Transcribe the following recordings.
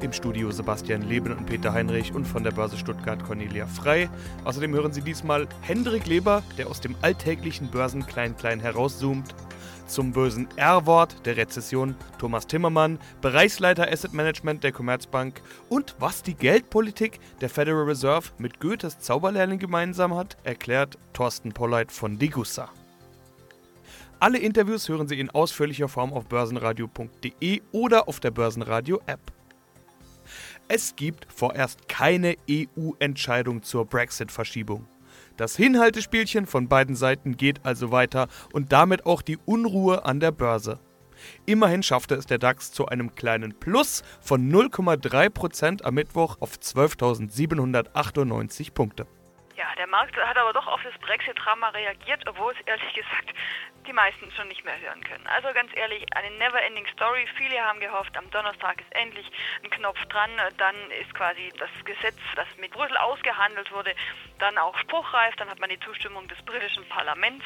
Im Studio Sebastian Leben und Peter Heinrich und von der Börse Stuttgart Cornelia Frei. Außerdem hören Sie diesmal Hendrik Leber, der aus dem alltäglichen Börsen Klein-Klein herauszoomt zum bösen R-Wort der Rezession Thomas Timmermann, Bereichsleiter Asset Management der Commerzbank und was die Geldpolitik der Federal Reserve mit Goethes Zauberlehrling gemeinsam hat, erklärt Thorsten Polleit von Degussa. Alle Interviews hören Sie in ausführlicher Form auf börsenradio.de oder auf der Börsenradio-App. Es gibt vorerst keine EU-Entscheidung zur Brexit-Verschiebung. Das Hinhaltespielchen von beiden Seiten geht also weiter und damit auch die Unruhe an der Börse. Immerhin schaffte es der DAX zu einem kleinen Plus von 0,3% am Mittwoch auf 12.798 Punkte. Ja, der Markt hat aber doch auf das Brexit-Drama reagiert, obwohl es ehrlich gesagt die meisten schon nicht mehr hören können. Also ganz ehrlich, eine never-ending Story. Viele haben gehofft, am Donnerstag ist endlich ein Knopf dran. Dann ist quasi das Gesetz, das mit Brüssel ausgehandelt wurde, dann auch spruchreif. Dann hat man die Zustimmung des britischen Parlaments.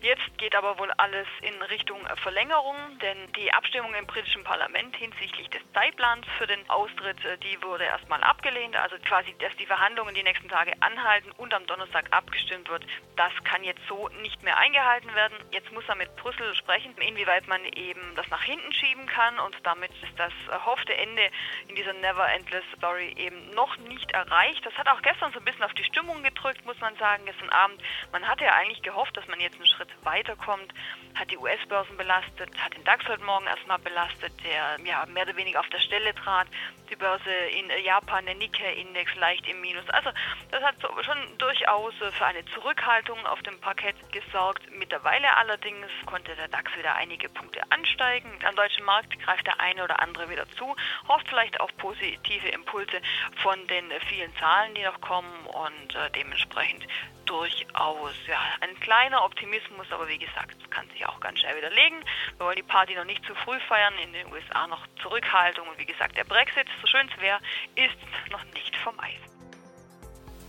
Jetzt geht aber wohl alles in Richtung Verlängerung, denn die Abstimmung im britischen Parlament hinsichtlich des Zeitplans für den Austritt, die wurde erstmal abgelehnt. Also quasi, dass die Verhandlungen die nächsten Tage anhalten und am Donnerstag abgestimmt wird, das kann jetzt so nicht mehr eingehalten werden. Jetzt muss muss er mit Brüssel sprechen, inwieweit man eben das nach hinten schieben kann und damit ist das erhoffte Ende in dieser Never Endless Story eben noch nicht erreicht. Das hat auch gestern so ein bisschen auf die Stimmung gedrückt, muss man sagen, gestern Abend. Man hatte ja eigentlich gehofft, dass man jetzt einen Schritt weiterkommt, hat die US-Börsen belastet, hat den DAX heute Morgen erstmal belastet, der ja mehr oder weniger auf der Stelle trat. Die Börse in Japan, der Nikkei-Index leicht im Minus. Also das hat schon durchaus für eine Zurückhaltung auf dem Parkett gesorgt. Mittlerweile allerdings Allerdings konnte der DAX wieder einige Punkte ansteigen. Am deutschen Markt greift der eine oder andere wieder zu, hofft vielleicht auf positive Impulse von den vielen Zahlen, die noch kommen und äh, dementsprechend durchaus ja, ein kleiner Optimismus, aber wie gesagt, kann sich auch ganz schnell widerlegen. Wir wollen die Party noch nicht zu früh feiern, in den USA noch Zurückhaltung und wie gesagt, der Brexit, so schön es wäre, ist noch nicht vom Eis.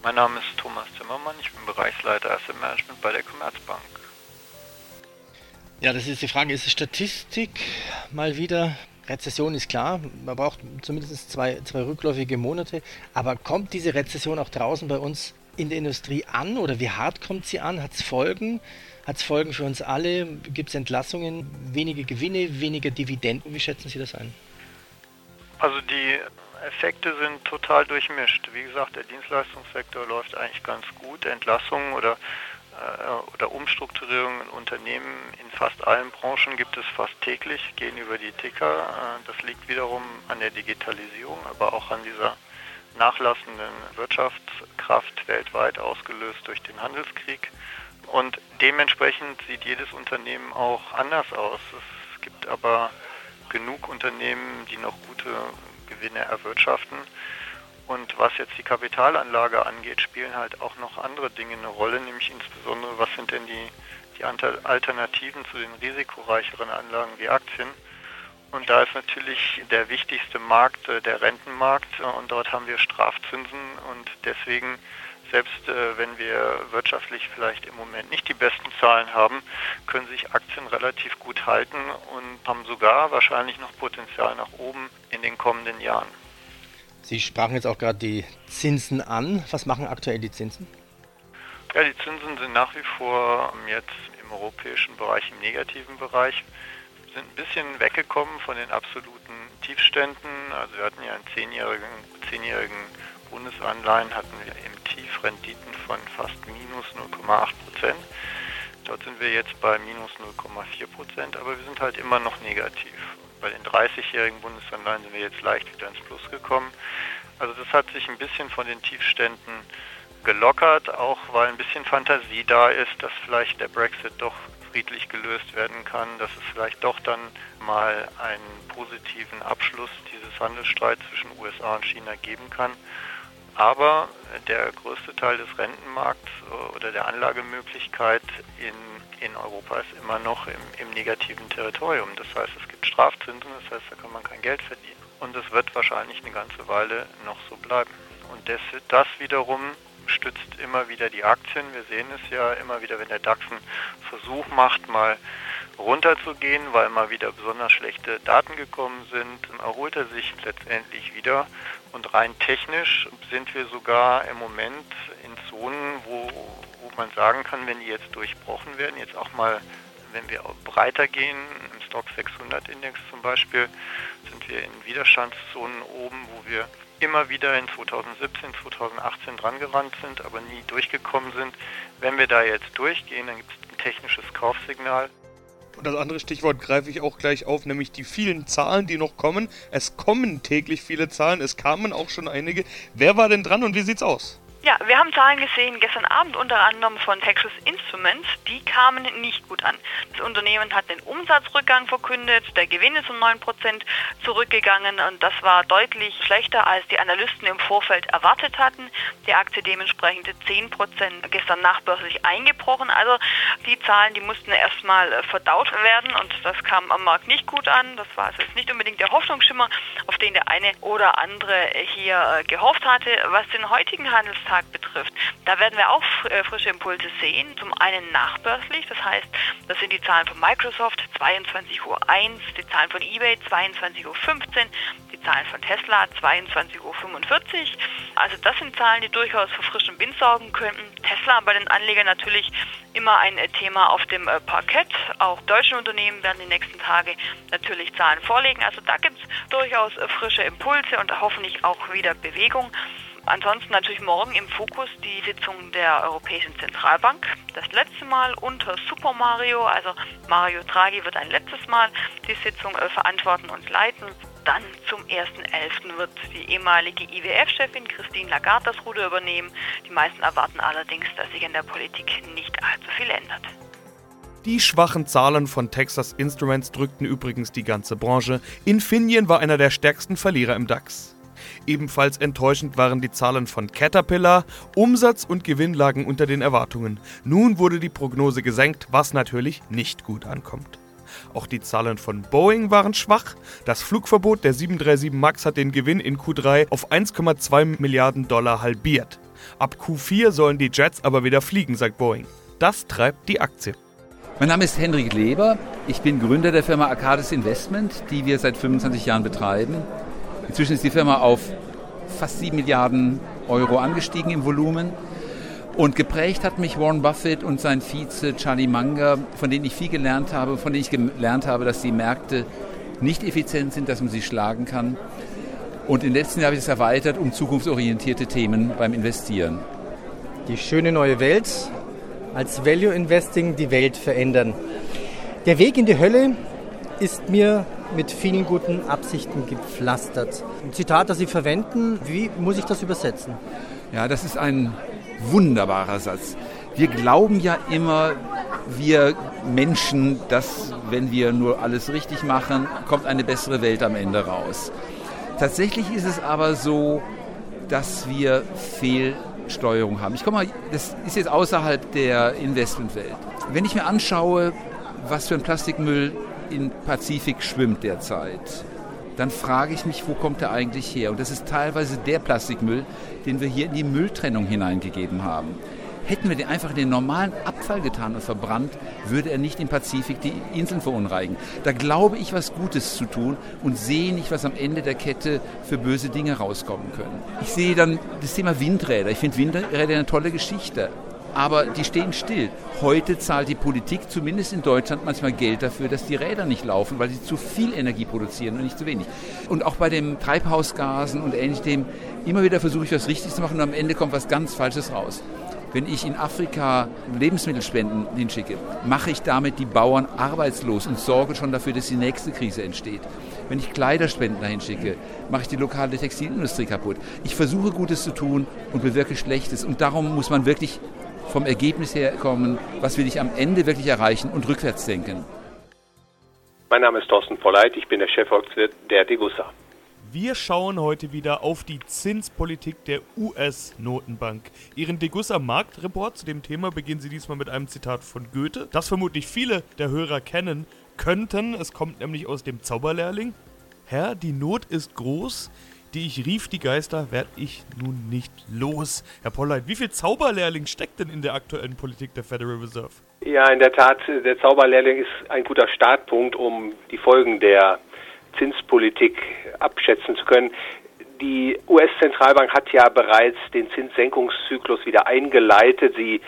Mein Name ist Thomas Zimmermann, ich bin Bereichsleiter Asset Management bei der Commerzbank. Ja, das ist die Frage, ist es Statistik mal wieder? Rezession ist klar, man braucht zumindest zwei, zwei rückläufige Monate, aber kommt diese Rezession auch draußen bei uns in der Industrie an oder wie hart kommt sie an? Hat es Folgen? Hat es Folgen für uns alle? Gibt es Entlassungen, weniger Gewinne, weniger Dividenden? Wie schätzen Sie das ein? Also die Effekte sind total durchmischt. Wie gesagt, der Dienstleistungssektor läuft eigentlich ganz gut. Entlassungen oder oder Umstrukturierungen in Unternehmen in fast allen Branchen gibt es fast täglich, gehen über die Ticker. Äh, das liegt wiederum an der Digitalisierung, aber auch an dieser nachlassenden Wirtschaftskraft weltweit ausgelöst durch den Handelskrieg. Und dementsprechend sieht jedes Unternehmen auch anders aus. Es gibt aber genug Unternehmen, die noch gute Gewinne erwirtschaften. Und was jetzt die Kapitalanlage angeht, spielen halt auch noch andere Dinge eine Rolle, nämlich insbesondere, was sind denn die, die Alternativen zu den risikoreicheren Anlagen wie Aktien. Und da ist natürlich der wichtigste Markt äh, der Rentenmarkt und dort haben wir Strafzinsen und deswegen, selbst äh, wenn wir wirtschaftlich vielleicht im Moment nicht die besten Zahlen haben, können sich Aktien relativ gut halten und haben sogar wahrscheinlich noch Potenzial nach oben in den kommenden Jahren. Sie sprachen jetzt auch gerade die Zinsen an. Was machen aktuell die Zinsen? Ja, die Zinsen sind nach wie vor jetzt im europäischen Bereich, im negativen Bereich, sind ein bisschen weggekommen von den absoluten Tiefständen. Also wir hatten ja einen zehnjährigen, zehnjährigen Bundesanleihen, hatten wir im Tief Renditen von fast minus 0,8 Prozent. Dort sind wir jetzt bei minus 0,4 Prozent, aber wir sind halt immer noch negativ. Bei den 30-jährigen Bundesanleihen sind wir jetzt leicht wieder ins Plus gekommen. Also das hat sich ein bisschen von den Tiefständen gelockert, auch weil ein bisschen Fantasie da ist, dass vielleicht der Brexit doch friedlich gelöst werden kann, dass es vielleicht doch dann mal einen positiven Abschluss dieses Handelsstreits zwischen USA und China geben kann. Aber der größte Teil des Rentenmarkts äh, oder der Anlagemöglichkeit in in Europa ist immer noch im, im negativen Territorium. Das heißt, es gibt Strafzinsen, das heißt, da kann man kein Geld verdienen. Und es wird wahrscheinlich eine ganze Weile noch so bleiben. Und das, das wiederum stützt immer wieder die Aktien. Wir sehen es ja immer wieder, wenn der DAX einen Versuch macht, mal runterzugehen, weil mal wieder besonders schlechte Daten gekommen sind, erholt er sich letztendlich wieder. Und rein technisch sind wir sogar im Moment in Zonen, wo, wo man sagen kann, wenn die jetzt durchbrochen werden, jetzt auch mal, wenn wir breiter gehen, im Stock 600 Index zum Beispiel, sind wir in Widerstandszonen oben, wo wir immer wieder in 2017, 2018 drangerannt sind, aber nie durchgekommen sind. Wenn wir da jetzt durchgehen, dann gibt es ein technisches Kaufsignal. Und das andere Stichwort greife ich auch gleich auf, nämlich die vielen Zahlen, die noch kommen. Es kommen täglich viele Zahlen, es kamen auch schon einige. Wer war denn dran und wie sieht's aus? Ja, wir haben Zahlen gesehen gestern Abend unter anderem von Texas Instruments. Die kamen nicht gut an. Das Unternehmen hat den Umsatzrückgang verkündet. Der Gewinn ist um 9% zurückgegangen und das war deutlich schlechter, als die Analysten im Vorfeld erwartet hatten. Die Aktie dementsprechend 10% gestern nachbörslich eingebrochen. Also die Zahlen, die mussten erstmal verdaut werden und das kam am Markt nicht gut an. Das war also nicht unbedingt der Hoffnungsschimmer, auf den der eine oder andere hier gehofft hatte. Was den heutigen Handelstag Tag betrifft. Da werden wir auch äh, frische Impulse sehen. Zum einen nachbörslich, das heißt, das sind die Zahlen von Microsoft 22.01 Uhr, die Zahlen von eBay 22.15 Uhr, die Zahlen von Tesla 22.45 Uhr. Also das sind Zahlen, die durchaus für frischen Wind sorgen könnten. Tesla bei den Anlegern natürlich immer ein äh, Thema auf dem äh, Parkett. Auch deutsche Unternehmen werden die nächsten Tage natürlich Zahlen vorlegen. Also da gibt es durchaus frische Impulse und hoffentlich auch wieder Bewegung. Ansonsten natürlich morgen im Fokus die Sitzung der Europäischen Zentralbank. Das letzte Mal unter Super Mario, also Mario Draghi wird ein letztes Mal die Sitzung äh, verantworten und leiten. Dann zum 1.11. wird die ehemalige IWF-Chefin Christine Lagarde das Ruder übernehmen. Die meisten erwarten allerdings, dass sich in der Politik nicht allzu viel ändert. Die schwachen Zahlen von Texas Instruments drückten übrigens die ganze Branche. Infineon war einer der stärksten Verlierer im DAX. Ebenfalls enttäuschend waren die Zahlen von Caterpillar, Umsatz und Gewinn lagen unter den Erwartungen. Nun wurde die Prognose gesenkt, was natürlich nicht gut ankommt. Auch die Zahlen von Boeing waren schwach. Das Flugverbot der 737 MAX hat den Gewinn in Q3 auf 1,2 Milliarden Dollar halbiert. Ab Q4 sollen die Jets aber wieder fliegen, sagt Boeing. Das treibt die Aktie. Mein Name ist Henrik Leber. Ich bin Gründer der Firma Arcadis Investment, die wir seit 25 Jahren betreiben. Inzwischen ist die Firma auf fast 7 Milliarden Euro angestiegen im Volumen. Und geprägt hat mich Warren Buffett und sein Vize Charlie Munger, von denen ich viel gelernt habe, von denen ich gelernt habe, dass die Märkte nicht effizient sind, dass man sie schlagen kann. Und den letzten Jahren habe ich es erweitert um zukunftsorientierte Themen beim Investieren. Die schöne neue Welt, als Value Investing die Welt verändern. Der Weg in die Hölle ist mir mit vielen guten Absichten gepflastert. Ein Zitat, das Sie verwenden, wie muss ich das übersetzen? Ja, das ist ein wunderbarer Satz. Wir glauben ja immer, wir Menschen, dass wenn wir nur alles richtig machen, kommt eine bessere Welt am Ende raus. Tatsächlich ist es aber so, dass wir Fehlsteuerung haben. Ich komme mal, das ist jetzt außerhalb der Investmentwelt. Wenn ich mir anschaue, was für ein Plastikmüll im Pazifik schwimmt derzeit, dann frage ich mich, wo kommt er eigentlich her? Und das ist teilweise der Plastikmüll, den wir hier in die Mülltrennung hineingegeben haben. Hätten wir den einfach in den normalen Abfall getan und verbrannt, würde er nicht im Pazifik die Inseln verunreinigen. Da glaube ich, was Gutes zu tun und sehe nicht, was am Ende der Kette für böse Dinge rauskommen können. Ich sehe dann das Thema Windräder. Ich finde Windräder eine tolle Geschichte aber die stehen still. Heute zahlt die Politik, zumindest in Deutschland, manchmal Geld dafür, dass die Räder nicht laufen, weil sie zu viel Energie produzieren und nicht zu wenig. Und auch bei den Treibhausgasen und ähnlichem, immer wieder versuche ich was richtig zu machen und am Ende kommt was ganz Falsches raus. Wenn ich in Afrika Lebensmittelspenden hinschicke, mache ich damit die Bauern arbeitslos und sorge schon dafür, dass die nächste Krise entsteht. Wenn ich Kleiderspenden dahin schicke, mache ich die lokale Textilindustrie kaputt. Ich versuche Gutes zu tun und bewirke Schlechtes. Und darum muss man wirklich vom Ergebnis her kommen, was will ich am Ende wirklich erreichen und rückwärts denken. Mein Name ist Thorsten Polleit, ich bin der Chefvolkswirt der Degussa. Wir schauen heute wieder auf die Zinspolitik der US-Notenbank. Ihren Degussa Marktreport zu dem Thema beginnen Sie diesmal mit einem Zitat von Goethe, das vermutlich viele der Hörer kennen könnten. Es kommt nämlich aus dem Zauberlehrling. Herr, die Not ist groß, die ich rief, die Geister, werd ich nun nicht los. Herr Polleit, wie viel Zauberlehrling steckt denn in der aktuellen Politik der Federal Reserve? Ja, in der Tat, der Zauberlehrling ist ein guter Startpunkt, um die Folgen der Zinspolitik abschätzen zu können. Die US-Zentralbank hat ja bereits den Zinssenkungszyklus wieder eingeleitet. Sie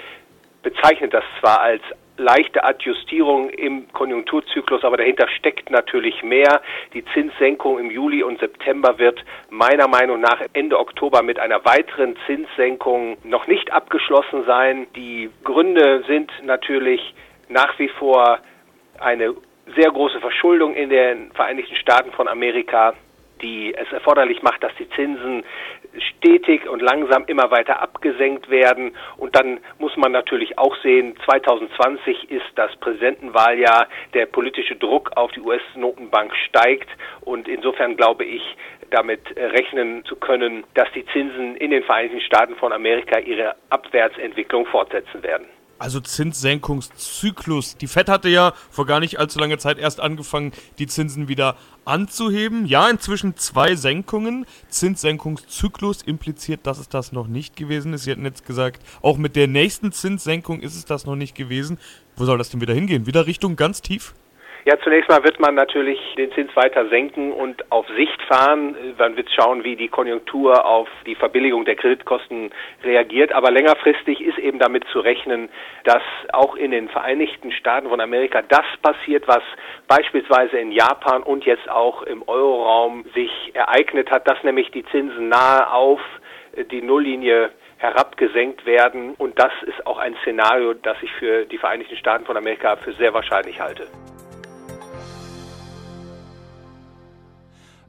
bezeichnet das zwar als leichte Adjustierung im Konjunkturzyklus, aber dahinter steckt natürlich mehr. Die Zinssenkung im Juli und September wird meiner Meinung nach Ende Oktober mit einer weiteren Zinssenkung noch nicht abgeschlossen sein. Die Gründe sind natürlich nach wie vor eine sehr große Verschuldung in den Vereinigten Staaten von Amerika, die es erforderlich macht, dass die Zinsen stetig und langsam immer weiter abgesenkt werden. Und dann muss man natürlich auch sehen, 2020 ist das Präsidentenwahljahr, der politische Druck auf die US-Notenbank steigt. Und insofern glaube ich, damit rechnen zu können, dass die Zinsen in den Vereinigten Staaten von Amerika ihre Abwärtsentwicklung fortsetzen werden also Zinssenkungszyklus. Die Fed hatte ja vor gar nicht allzu langer Zeit erst angefangen, die Zinsen wieder anzuheben. Ja, inzwischen zwei Senkungen. Zinssenkungszyklus impliziert, dass es das noch nicht gewesen ist. Sie hatten jetzt gesagt, auch mit der nächsten Zinssenkung ist es das noch nicht gewesen. Wo soll das denn wieder hingehen? Wieder Richtung ganz tief? Ja, zunächst mal wird man natürlich den Zins weiter senken und auf Sicht fahren. Man wird schauen, wie die Konjunktur auf die Verbilligung der Kreditkosten reagiert. Aber längerfristig ist eben damit zu rechnen, dass auch in den Vereinigten Staaten von Amerika das passiert, was beispielsweise in Japan und jetzt auch im Euroraum sich ereignet hat, dass nämlich die Zinsen nahe auf die Nulllinie herabgesenkt werden. Und das ist auch ein Szenario, das ich für die Vereinigten Staaten von Amerika für sehr wahrscheinlich halte.